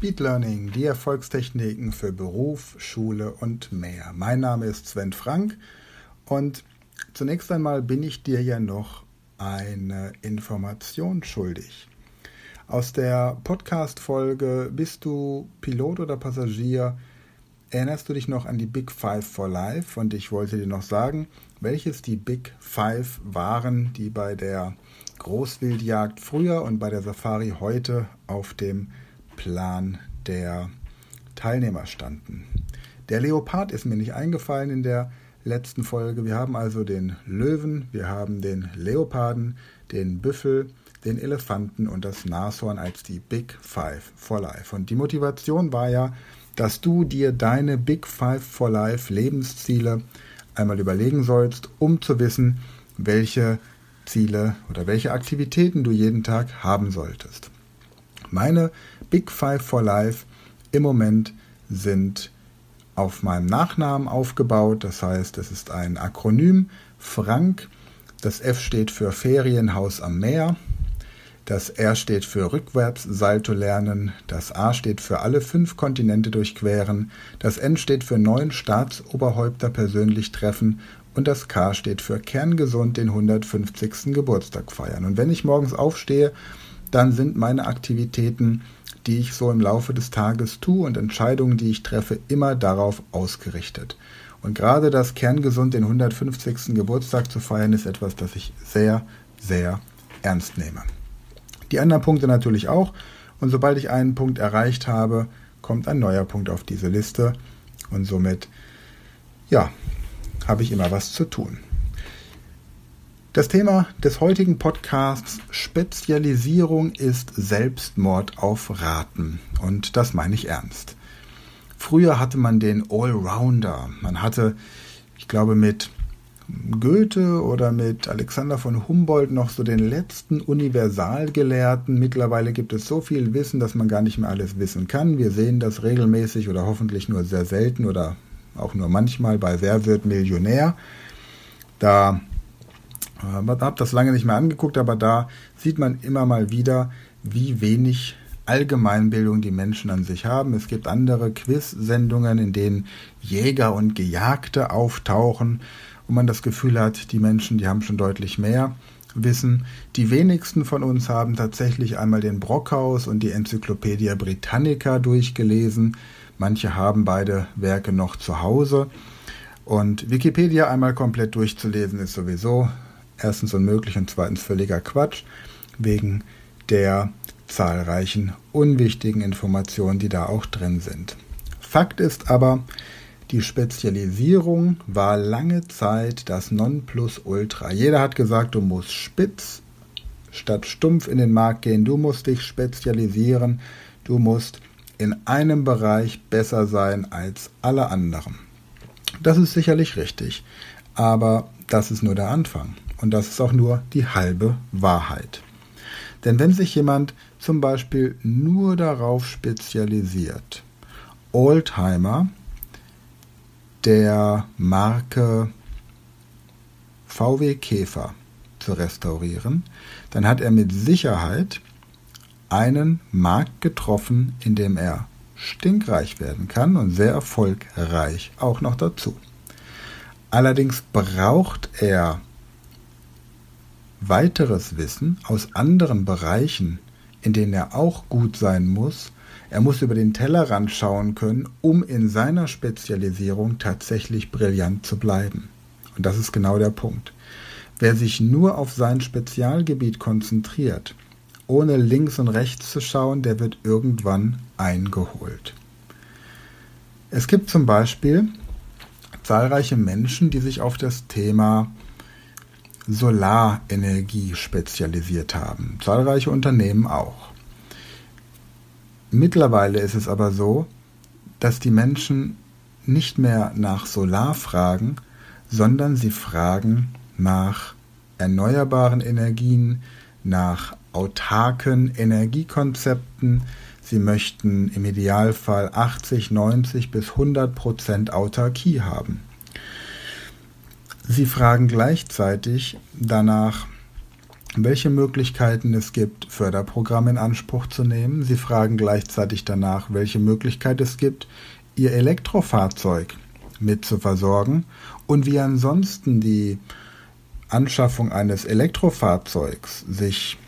Speed Learning, die Erfolgstechniken für Beruf, Schule und mehr. Mein Name ist Sven Frank und zunächst einmal bin ich dir ja noch eine Information schuldig. Aus der Podcast-Folge Bist du Pilot oder Passagier? Erinnerst du dich noch an die Big Five for Life? Und ich wollte dir noch sagen, welches die Big Five waren, die bei der Großwildjagd früher und bei der Safari heute auf dem Plan der Teilnehmer standen. Der Leopard ist mir nicht eingefallen in der letzten Folge. Wir haben also den Löwen, wir haben den Leoparden, den Büffel, den Elefanten und das Nashorn als die Big Five for Life. Und die Motivation war ja, dass du dir deine Big Five for Life Lebensziele einmal überlegen sollst, um zu wissen, welche Ziele oder welche Aktivitäten du jeden Tag haben solltest. Meine Big Five for Life im Moment sind auf meinem Nachnamen aufgebaut. Das heißt, es ist ein Akronym Frank. Das F steht für Ferienhaus am Meer. Das R steht für rückwärts Salto lernen. Das A steht für alle fünf Kontinente durchqueren. Das N steht für neun Staatsoberhäupter persönlich treffen. Und das K steht für kerngesund den 150. Geburtstag feiern. Und wenn ich morgens aufstehe, dann sind meine Aktivitäten die ich so im Laufe des Tages tue und Entscheidungen, die ich treffe, immer darauf ausgerichtet. Und gerade das kerngesund den 150. Geburtstag zu feiern, ist etwas, das ich sehr, sehr ernst nehme. Die anderen Punkte natürlich auch. Und sobald ich einen Punkt erreicht habe, kommt ein neuer Punkt auf diese Liste. Und somit, ja, habe ich immer was zu tun. Das Thema des heutigen Podcasts Spezialisierung ist Selbstmord auf Raten. Und das meine ich ernst. Früher hatte man den Allrounder. Man hatte, ich glaube, mit Goethe oder mit Alexander von Humboldt noch so den letzten Universalgelehrten. Mittlerweile gibt es so viel Wissen, dass man gar nicht mehr alles wissen kann. Wir sehen das regelmäßig oder hoffentlich nur sehr selten oder auch nur manchmal bei Wer wird Millionär. Da habe das lange nicht mehr angeguckt, aber da sieht man immer mal wieder, wie wenig Allgemeinbildung die Menschen an sich haben. Es gibt andere Quiz-Sendungen, in denen Jäger und Gejagte auftauchen, wo man das Gefühl hat, die Menschen, die haben schon deutlich mehr Wissen. Die wenigsten von uns haben tatsächlich einmal den Brockhaus und die Enzyklopädie Britannica durchgelesen. Manche haben beide Werke noch zu Hause. Und Wikipedia einmal komplett durchzulesen ist sowieso erstens unmöglich und zweitens völliger Quatsch, wegen der zahlreichen unwichtigen Informationen, die da auch drin sind. Fakt ist aber, die Spezialisierung war lange Zeit das Nonplusultra. Jeder hat gesagt, du musst spitz statt stumpf in den Markt gehen, du musst dich spezialisieren, du musst in einem Bereich besser sein als alle anderen. Das ist sicherlich richtig, aber das ist nur der Anfang. Und das ist auch nur die halbe Wahrheit. Denn wenn sich jemand zum Beispiel nur darauf spezialisiert, Oldtimer der Marke VW Käfer zu restaurieren, dann hat er mit Sicherheit einen Markt getroffen, in dem er stinkreich werden kann und sehr erfolgreich auch noch dazu. Allerdings braucht er weiteres Wissen aus anderen Bereichen, in denen er auch gut sein muss. Er muss über den Tellerrand schauen können, um in seiner Spezialisierung tatsächlich brillant zu bleiben. Und das ist genau der Punkt. Wer sich nur auf sein Spezialgebiet konzentriert, ohne links und rechts zu schauen, der wird irgendwann eingeholt. Es gibt zum Beispiel zahlreiche Menschen, die sich auf das Thema Solarenergie spezialisiert haben. Zahlreiche Unternehmen auch. Mittlerweile ist es aber so, dass die Menschen nicht mehr nach Solar fragen, sondern sie fragen nach erneuerbaren Energien, nach autarken Energiekonzepten. Sie möchten im Idealfall 80, 90 bis 100 Prozent Autarkie haben. Sie fragen gleichzeitig danach, welche Möglichkeiten es gibt, Förderprogramme in Anspruch zu nehmen. Sie fragen gleichzeitig danach, welche Möglichkeit es gibt, ihr Elektrofahrzeug mit zu versorgen und wie ansonsten die Anschaffung eines Elektrofahrzeugs sich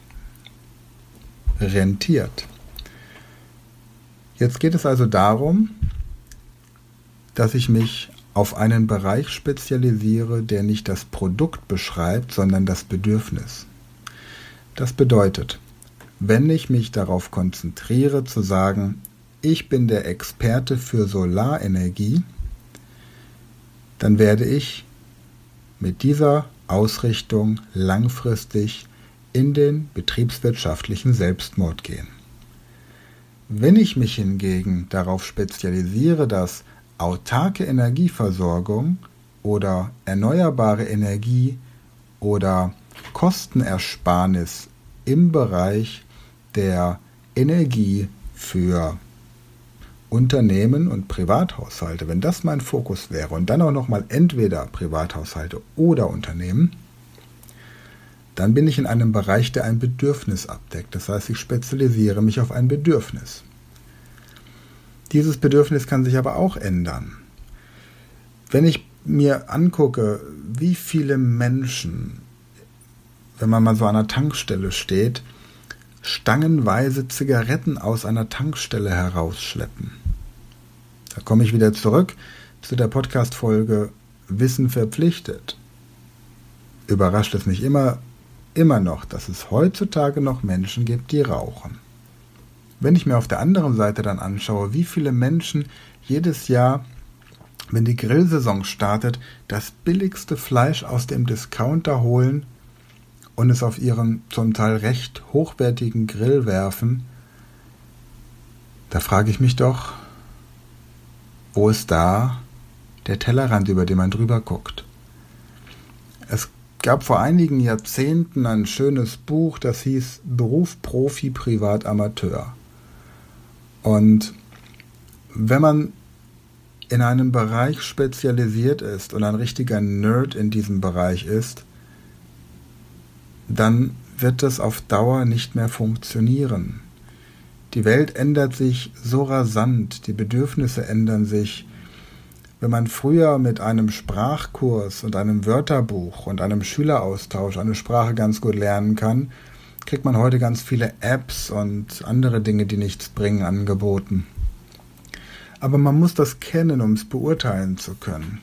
rentiert. Jetzt geht es also darum, dass ich mich auf einen Bereich spezialisiere, der nicht das Produkt beschreibt, sondern das Bedürfnis. Das bedeutet, wenn ich mich darauf konzentriere zu sagen, ich bin der Experte für Solarenergie, dann werde ich mit dieser Ausrichtung langfristig in den betriebswirtschaftlichen Selbstmord gehen. Wenn ich mich hingegen darauf spezialisiere, dass autarke Energieversorgung oder erneuerbare Energie oder Kostenersparnis im Bereich der Energie für Unternehmen und Privathaushalte, wenn das mein Fokus wäre und dann auch nochmal entweder Privathaushalte oder Unternehmen, dann bin ich in einem Bereich, der ein Bedürfnis abdeckt. Das heißt, ich spezialisiere mich auf ein Bedürfnis. Dieses Bedürfnis kann sich aber auch ändern. Wenn ich mir angucke, wie viele Menschen, wenn man mal so an einer Tankstelle steht, stangenweise Zigaretten aus einer Tankstelle herausschleppen. Da komme ich wieder zurück zu der Podcast-Folge Wissen verpflichtet. Überrascht es mich immer, immer noch, dass es heutzutage noch Menschen gibt, die rauchen. Wenn ich mir auf der anderen Seite dann anschaue, wie viele Menschen jedes Jahr, wenn die Grillsaison startet, das billigste Fleisch aus dem Discounter holen und es auf ihren zum Teil recht hochwertigen Grill werfen, da frage ich mich doch, wo ist da der Tellerrand, über den man drüber guckt? Es gab vor einigen Jahrzehnten ein schönes Buch, das hieß Beruf Profi Privat Amateur. Und wenn man in einem Bereich spezialisiert ist und ein richtiger Nerd in diesem Bereich ist, dann wird das auf Dauer nicht mehr funktionieren. Die Welt ändert sich so rasant, die Bedürfnisse ändern sich. Wenn man früher mit einem Sprachkurs und einem Wörterbuch und einem Schüleraustausch eine Sprache ganz gut lernen kann, kriegt man heute ganz viele Apps und andere Dinge, die nichts bringen, angeboten. Aber man muss das kennen, um es beurteilen zu können.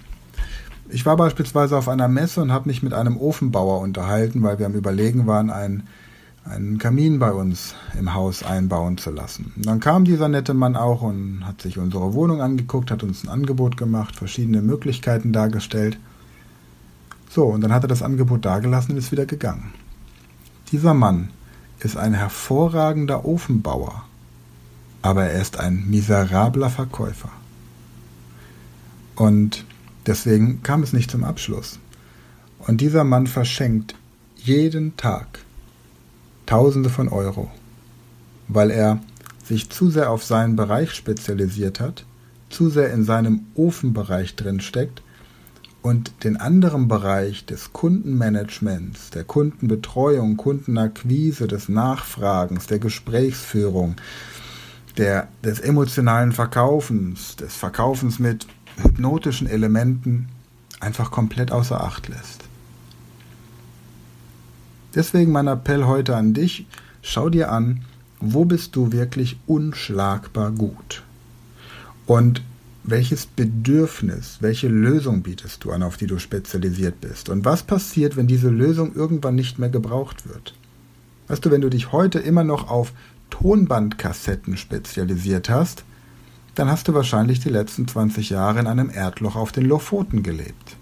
Ich war beispielsweise auf einer Messe und habe mich mit einem Ofenbauer unterhalten, weil wir am Überlegen waren, ein einen Kamin bei uns im Haus einbauen zu lassen. Und dann kam dieser nette Mann auch und hat sich unsere Wohnung angeguckt, hat uns ein Angebot gemacht, verschiedene Möglichkeiten dargestellt. So, und dann hat er das Angebot dagelassen und ist wieder gegangen. Dieser Mann ist ein hervorragender Ofenbauer, aber er ist ein miserabler Verkäufer. Und deswegen kam es nicht zum Abschluss. Und dieser Mann verschenkt jeden Tag Tausende von Euro, weil er sich zu sehr auf seinen Bereich spezialisiert hat, zu sehr in seinem Ofenbereich drinsteckt und den anderen Bereich des Kundenmanagements, der Kundenbetreuung, Kundenakquise, des Nachfragens, der Gesprächsführung, der, des emotionalen Verkaufens, des Verkaufens mit hypnotischen Elementen einfach komplett außer Acht lässt. Deswegen mein Appell heute an dich, schau dir an, wo bist du wirklich unschlagbar gut? Und welches Bedürfnis, welche Lösung bietest du an, auf die du spezialisiert bist? Und was passiert, wenn diese Lösung irgendwann nicht mehr gebraucht wird? Weißt du, wenn du dich heute immer noch auf Tonbandkassetten spezialisiert hast, dann hast du wahrscheinlich die letzten 20 Jahre in einem Erdloch auf den Lofoten gelebt.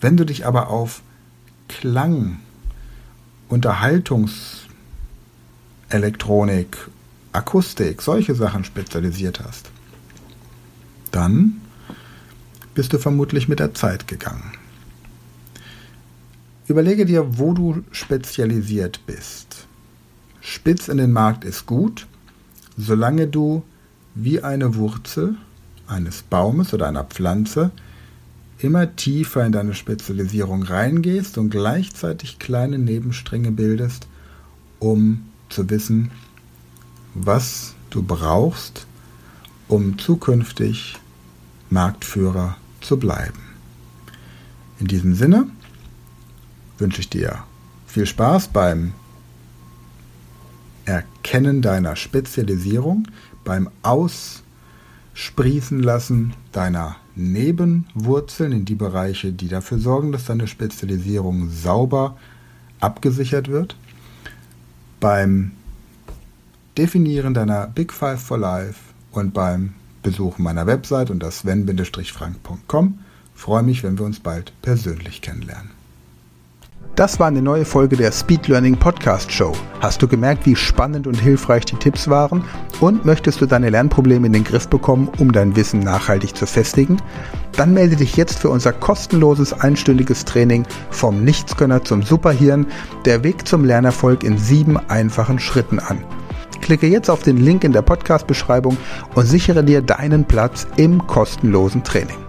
Wenn du dich aber auf Klang Unterhaltungselektronik, Akustik, solche Sachen spezialisiert hast, dann bist du vermutlich mit der Zeit gegangen. Überlege dir, wo du spezialisiert bist. Spitz in den Markt ist gut, solange du wie eine Wurzel eines Baumes oder einer Pflanze immer tiefer in deine Spezialisierung reingehst und gleichzeitig kleine Nebenstränge bildest, um zu wissen, was du brauchst, um zukünftig Marktführer zu bleiben. In diesem Sinne wünsche ich dir viel Spaß beim Erkennen deiner Spezialisierung, beim Aussprießen lassen deiner Nebenwurzeln in die Bereiche, die dafür sorgen, dass deine Spezialisierung sauber abgesichert wird, beim Definieren deiner Big Five for Life und beim Besuchen meiner Website unter sven-frank.com. Freue mich, wenn wir uns bald persönlich kennenlernen. Das war eine neue Folge der Speed Learning Podcast Show. Hast du gemerkt, wie spannend und hilfreich die Tipps waren? Und möchtest du deine Lernprobleme in den Griff bekommen, um dein Wissen nachhaltig zu festigen? Dann melde dich jetzt für unser kostenloses einstündiges Training vom Nichtskönner zum Superhirn, der Weg zum Lernerfolg in sieben einfachen Schritten an. Klicke jetzt auf den Link in der Podcast-Beschreibung und sichere dir deinen Platz im kostenlosen Training.